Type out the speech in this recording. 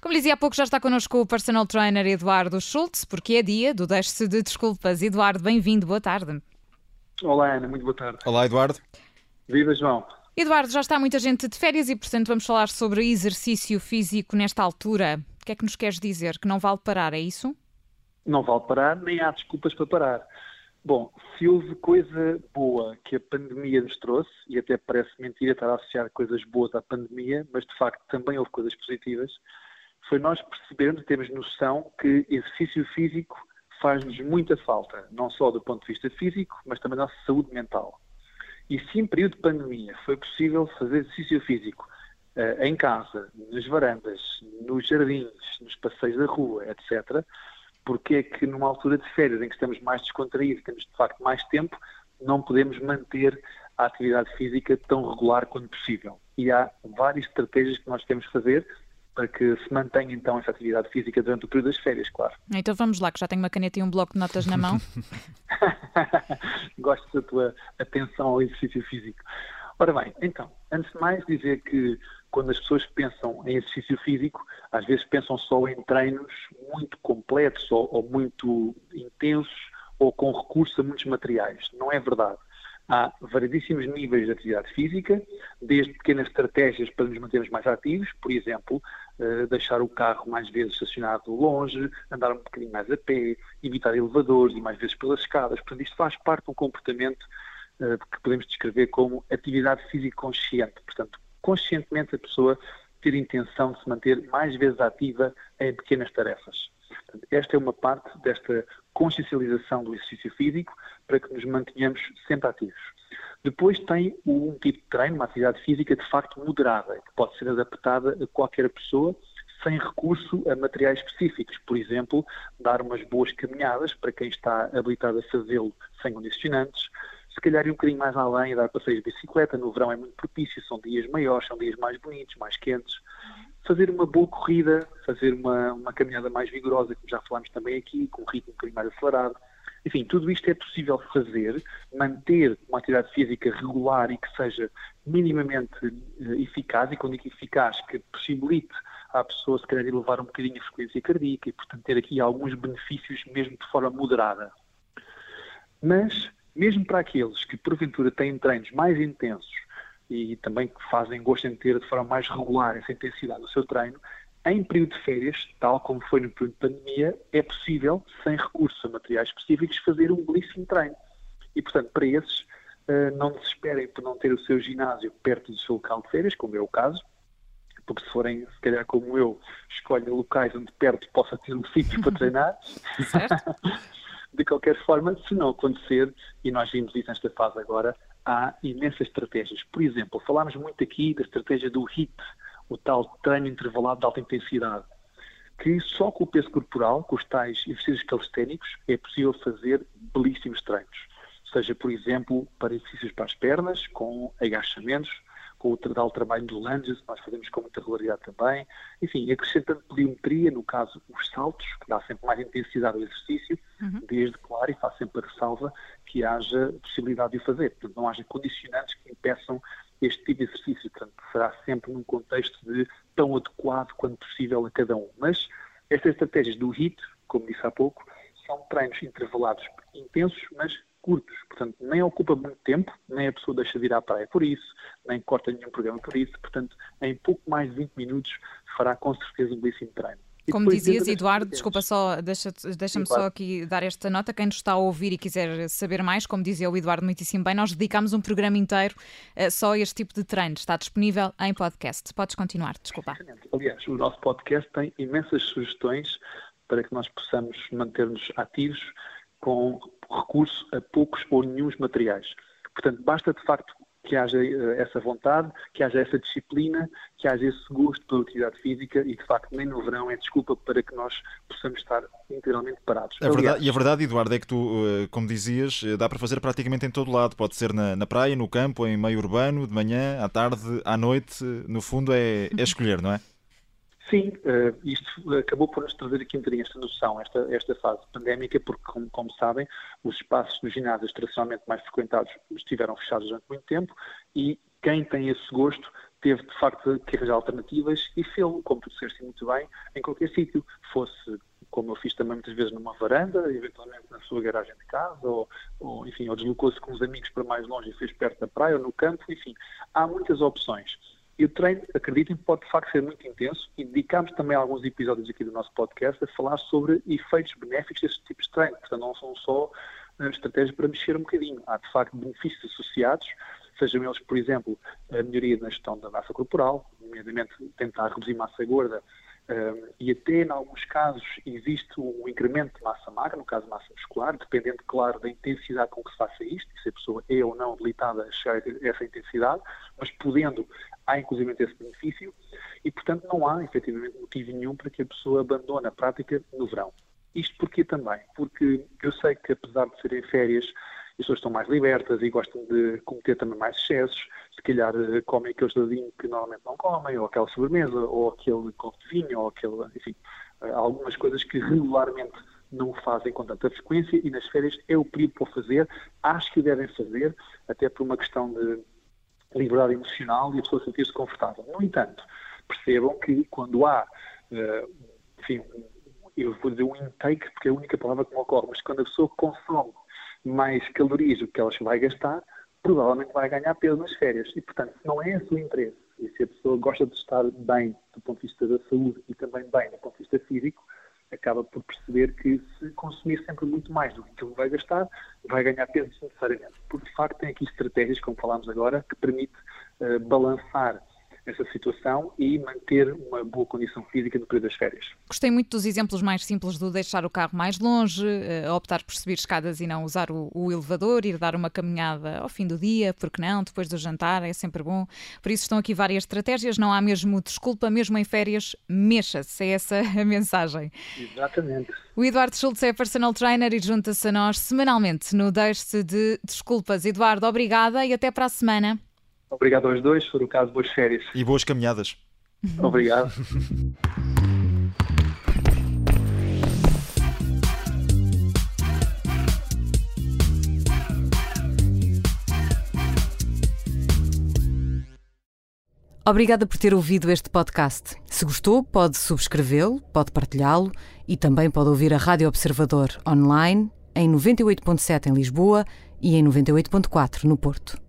Como dizia há pouco, já está connosco o personal trainer Eduardo Schultz, porque é dia do Deixe-se de Desculpas. Eduardo, bem-vindo, boa tarde. Olá, Ana, muito boa tarde. Olá, Eduardo. Viva, João. Eduardo, já está muita gente de férias e, portanto, vamos falar sobre exercício físico nesta altura. O que é que nos queres dizer? Que não vale parar, é isso? Não vale parar, nem há desculpas para parar. Bom, se houve coisa boa que a pandemia nos trouxe, e até parece mentira estar a associar coisas boas à pandemia, mas de facto também houve coisas positivas, foi nós percebermos e termos noção que exercício físico faz-nos muita falta, não só do ponto de vista físico, mas também da nossa saúde mental. E se em período de pandemia foi possível fazer exercício físico uh, em casa, nas varandas, nos jardins, nos passeios da rua, etc., porque é que numa altura de férias em que estamos mais descontraídos, temos de facto mais tempo, não podemos manter a atividade física tão regular quanto possível. E há várias estratégias que nós temos que fazer para que se mantenha então essa atividade física durante o período das férias, claro. Então vamos lá, que já tenho uma caneta e um bloco de notas na mão. Gosto da tua atenção ao exercício físico. Ora bem, então, antes de mais dizer que quando as pessoas pensam em exercício físico, às vezes pensam só em treinos muito completos ou, ou muito intensos ou com recurso a muitos materiais. Não é verdade. Há variedíssimos níveis de atividade física, desde pequenas estratégias para nos mantermos mais ativos, por exemplo, eh, deixar o carro mais vezes estacionado longe, andar um bocadinho mais a pé, evitar elevadores e mais vezes pelas escadas. Portanto, isto faz parte de um comportamento eh, que podemos descrever como atividade física consciente. Portanto, conscientemente a pessoa ter intenção de se manter mais vezes ativa em pequenas tarefas. Esta é uma parte desta consciencialização do exercício físico para que nos mantenhamos sempre ativos. Depois tem um tipo de treino, uma atividade física de facto moderada, que pode ser adaptada a qualquer pessoa sem recurso a materiais específicos. Por exemplo, dar umas boas caminhadas para quem está habilitado a fazê-lo sem condicionantes. Se calhar ir um bocadinho mais além, dar passeios de bicicleta. No verão é muito propício, são dias maiores, são dias mais bonitos, mais quentes fazer uma boa corrida, fazer uma, uma caminhada mais vigorosa, como já falámos também aqui, com um ritmo um bocadinho mais acelerado. Enfim, tudo isto é possível fazer, manter uma atividade física regular e que seja minimamente uh, eficaz, e quando digo eficaz, que possibilite à pessoa se calhar elevar um bocadinho a frequência cardíaca e, portanto, ter aqui alguns benefícios mesmo de forma moderada. Mas, mesmo para aqueles que porventura têm treinos mais intensos e também que fazem gosto em ter de forma mais regular essa intensidade do seu treino, em período de férias, tal como foi no período de pandemia, é possível, sem recurso a materiais específicos, fazer um belíssimo treino. E, portanto, para esses, eh, não desesperem por não ter o seu ginásio perto do seu local de férias, como é o caso, porque se forem, se calhar como eu, escolhem locais onde perto possa ter um sítio para treinar. De qualquer forma, se não acontecer, e nós vimos isso nesta fase agora, há imensas estratégias. Por exemplo, falámos muito aqui da estratégia do HIT, o tal treino intervalado de alta intensidade, que só com o peso corporal, com os tais exercícios calisténicos, é possível fazer belíssimos treinos. Seja, por exemplo, para exercícios para as pernas, com agachamentos, com o tal trabalho de lunges, nós fazemos com muita regularidade também. Enfim, acrescentando pliometria, no caso, os saltos, que dá sempre mais intensidade ao exercício, uhum. desde, claro, e faz sempre a ressalva que haja possibilidade de o fazer. Portanto, não haja condicionantes que impeçam este tipo de exercício. Portanto, será sempre num contexto de tão adequado quanto possível a cada um. Mas estas estratégias do HIT, como disse há pouco, são treinos intervalados intensos, mas curtos. Portanto, nem ocupa muito tempo, nem a pessoa deixa de ir à praia por isso, nem corta nenhum programa por isso. Portanto, em pouco mais de 20 minutos fará com certeza um belíssimo treino. Como dizias, Eduardo, desculpa só, deixa-me deixa só aqui dar esta nota. Quem nos está a ouvir e quiser saber mais, como dizia o Eduardo muitíssimo bem, nós dedicamos um programa inteiro uh, só a este tipo de treino. Está disponível em podcast. Podes continuar, desculpa. Aliás, o nosso podcast tem imensas sugestões para que nós possamos manter-nos ativos com recurso a poucos ou nenhum materiais. Portanto, basta de facto que haja eh, essa vontade, que haja essa disciplina, que haja esse gosto pela atividade física e, de facto, nem no verão é desculpa para que nós possamos estar integralmente parados. A verdade, e a verdade, Eduardo, é que tu, eh, como dizias, eh, dá para fazer praticamente em todo lado. Pode ser na, na praia, no campo, em meio urbano, de manhã, à tarde, à noite. No fundo, é, é escolher, não é? Sim, uh, isto acabou por nos trazer aqui um bocadinho esta noção, esta, esta fase pandémica, porque, como, como sabem, os espaços dos ginásios tradicionalmente mais frequentados estiveram fechados durante muito tempo e quem tem esse gosto teve, de facto, que arranjar alternativas e fê-lo, como tu disseste muito bem, em qualquer sítio, fosse como eu fiz também muitas vezes numa varanda, eventualmente na sua garagem de casa, ou, ou enfim, ou deslocou-se com os amigos para mais longe e fez perto da praia ou no campo, enfim, há muitas opções. E o treino, acreditem, pode de facto ser muito intenso e dedicamos também alguns episódios aqui do nosso podcast a falar sobre efeitos benéficos deste tipo de treino. Portanto, não são só uh, estratégias para mexer um bocadinho. Há de facto benefícios associados, sejam eles, por exemplo, a melhoria na gestão da massa corporal, nomeadamente tentar reduzir massa gorda Uh, e até, em alguns casos, existe um incremento de massa magra, no caso massa muscular, dependendo, claro, da intensidade com que se faça isto, se a pessoa é ou não habilitada a chegar a essa intensidade, mas podendo, há inclusive esse benefício, e, portanto, não há, efetivamente, motivo nenhum para que a pessoa abandone a prática no verão. Isto porquê também? Porque eu sei que, apesar de serem férias, as pessoas estão mais libertas e gostam de cometer também mais excessos, se calhar eh, comem aquele geladinho que normalmente não comem, ou aquela sobremesa, ou aquele copo de vinho, ou aquele, enfim, eh, algumas coisas que regularmente não fazem com tanta frequência e nas férias é o período para fazer, acho que o devem fazer, até por uma questão de liberdade emocional e a pessoa sentir-se confortável. No entanto, percebam que quando há, uh, enfim, eu vou dizer um intake, porque é a única palavra que me ocorre, mas quando a pessoa consome mais calorias do que elas vai gastar, provavelmente vai ganhar peso nas férias. E, portanto, se não é esse o interesse, e se a pessoa gosta de estar bem do ponto de vista da saúde e também bem do ponto de vista físico, acaba por perceber que se consumir sempre muito mais do que aquilo vai gastar, vai ganhar peso necessariamente. Porque, de facto, tem aqui estratégias, como falámos agora, que permite uh, balançar essa situação e manter uma boa condição física no período das férias. Gostei muito dos exemplos mais simples do deixar o carro mais longe, uh, optar por subir escadas e não usar o, o, elevador, ir dar uma caminhada ao fim do dia, porque não, depois do jantar, é sempre bom. Por isso estão aqui várias estratégias, não há mesmo desculpa, mesmo em férias, mexa-se, é essa a mensagem. Exatamente. O Eduardo Schultz é personal trainer e junta-se a nós semanalmente no Deixe de Desculpas. Eduardo, obrigada e até para a semana. Obrigado aos dois, por o caso, boas férias. E boas caminhadas. Obrigado. Obrigada por ter ouvido este podcast. Se gostou, pode subscrevê-lo, pode partilhá-lo e também pode ouvir a Rádio Observador online em 98.7 em Lisboa e em 98.4 no Porto.